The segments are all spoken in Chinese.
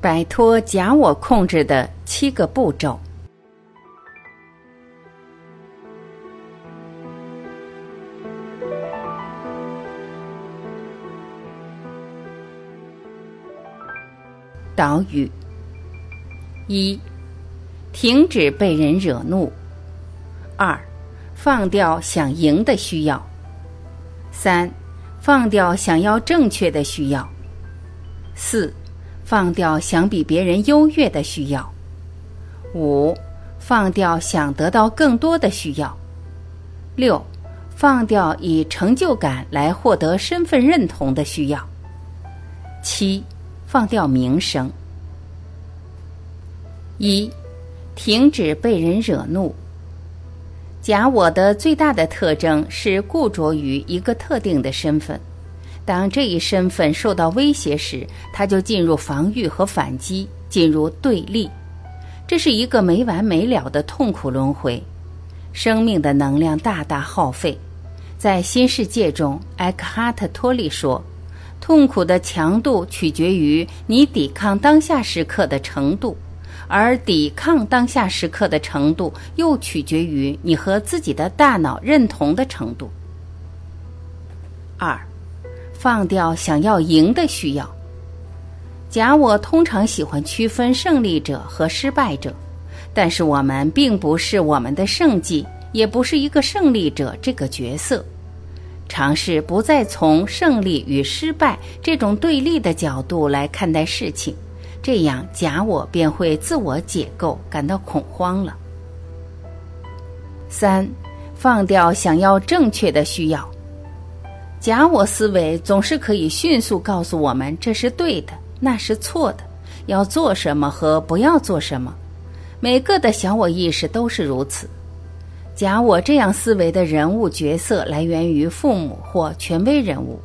摆脱假我控制的七个步骤。导语：一、停止被人惹怒；二、放掉想赢的需要；三、放掉想要正确的需要；四、放掉想比别人优越的需要；五、放掉想得到更多的需要；六、放掉以成就感来获得身份认同的需要；七。放掉名声。一，停止被人惹怒。假我的最大的特征是固着于一个特定的身份，当这一身份受到威胁时，他就进入防御和反击，进入对立。这是一个没完没了的痛苦轮回，生命的能量大大耗费。在新世界中，埃克哈特·托利说。痛苦的强度取决于你抵抗当下时刻的程度，而抵抗当下时刻的程度又取决于你和自己的大脑认同的程度。二，放掉想要赢的需要。假我通常喜欢区分胜利者和失败者，但是我们并不是我们的胜绩，也不是一个胜利者这个角色。尝试不再从胜利与失败这种对立的角度来看待事情，这样假我便会自我解构，感到恐慌了。三，放掉想要正确的需要。假我思维总是可以迅速告诉我们这是对的，那是错的，要做什么和不要做什么。每个的小我意识都是如此。假我这样思维的人物角色来源于父母或权威人物。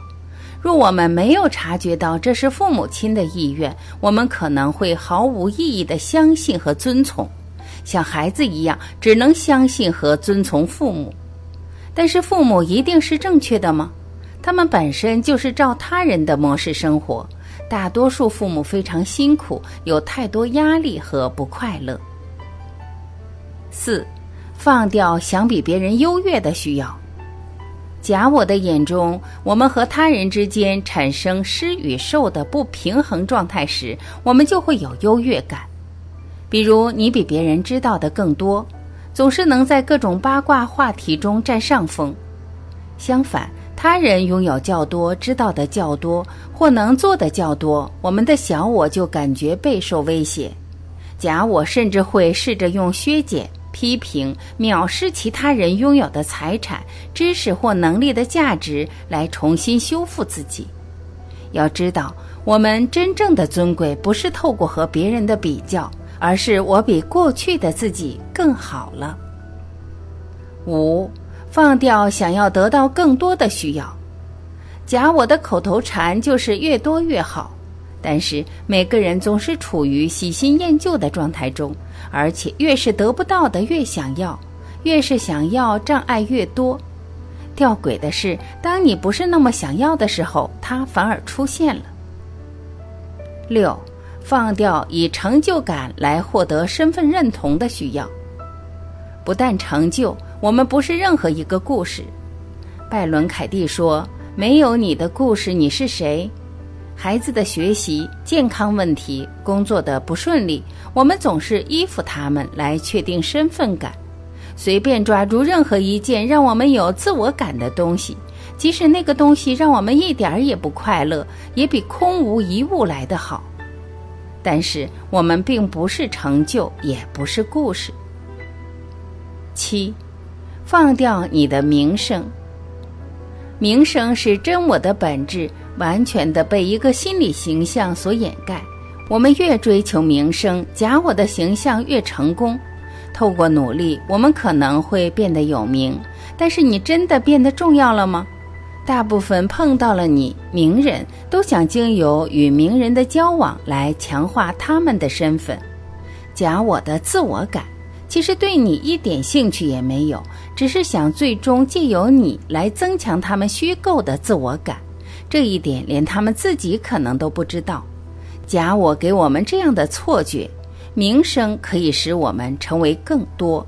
若我们没有察觉到这是父母亲的意愿，我们可能会毫无意义的相信和遵从，像孩子一样只能相信和遵从父母。但是父母一定是正确的吗？他们本身就是照他人的模式生活。大多数父母非常辛苦，有太多压力和不快乐。四。放掉想比别人优越的需要。假我的眼中，我们和他人之间产生施与受的不平衡状态时，我们就会有优越感。比如，你比别人知道的更多，总是能在各种八卦话题中占上风。相反，他人拥有较多、知道的较多或能做的较多，我们的小我就感觉备受威胁。假我甚至会试着用削减。批评、藐视其他人拥有的财产、知识或能力的价值，来重新修复自己。要知道，我们真正的尊贵不是透过和别人的比较，而是我比过去的自己更好了。五，放掉想要得到更多的需要。假我的口头禅就是越多越好。但是每个人总是处于喜新厌旧的状态中，而且越是得不到的越想要，越是想要障碍越多。吊诡的是，当你不是那么想要的时候，它反而出现了。六，放掉以成就感来获得身份认同的需要。不但成就，我们不是任何一个故事。拜伦·凯蒂说：“没有你的故事，你是谁？”孩子的学习、健康问题、工作的不顺利，我们总是依附他们来确定身份感。随便抓住任何一件让我们有自我感的东西，即使那个东西让我们一点儿也不快乐，也比空无一物来得好。但是我们并不是成就，也不是故事。七，放掉你的名声。名声是真我的本质。完全的被一个心理形象所掩盖。我们越追求名声，假我的形象越成功。透过努力，我们可能会变得有名，但是你真的变得重要了吗？大部分碰到了你名人都想经由与名人的交往来强化他们的身份。假我的自我感其实对你一点兴趣也没有，只是想最终借由你来增强他们虚构的自我感。这一点连他们自己可能都不知道。假我给我们这样的错觉，名声可以使我们成为更多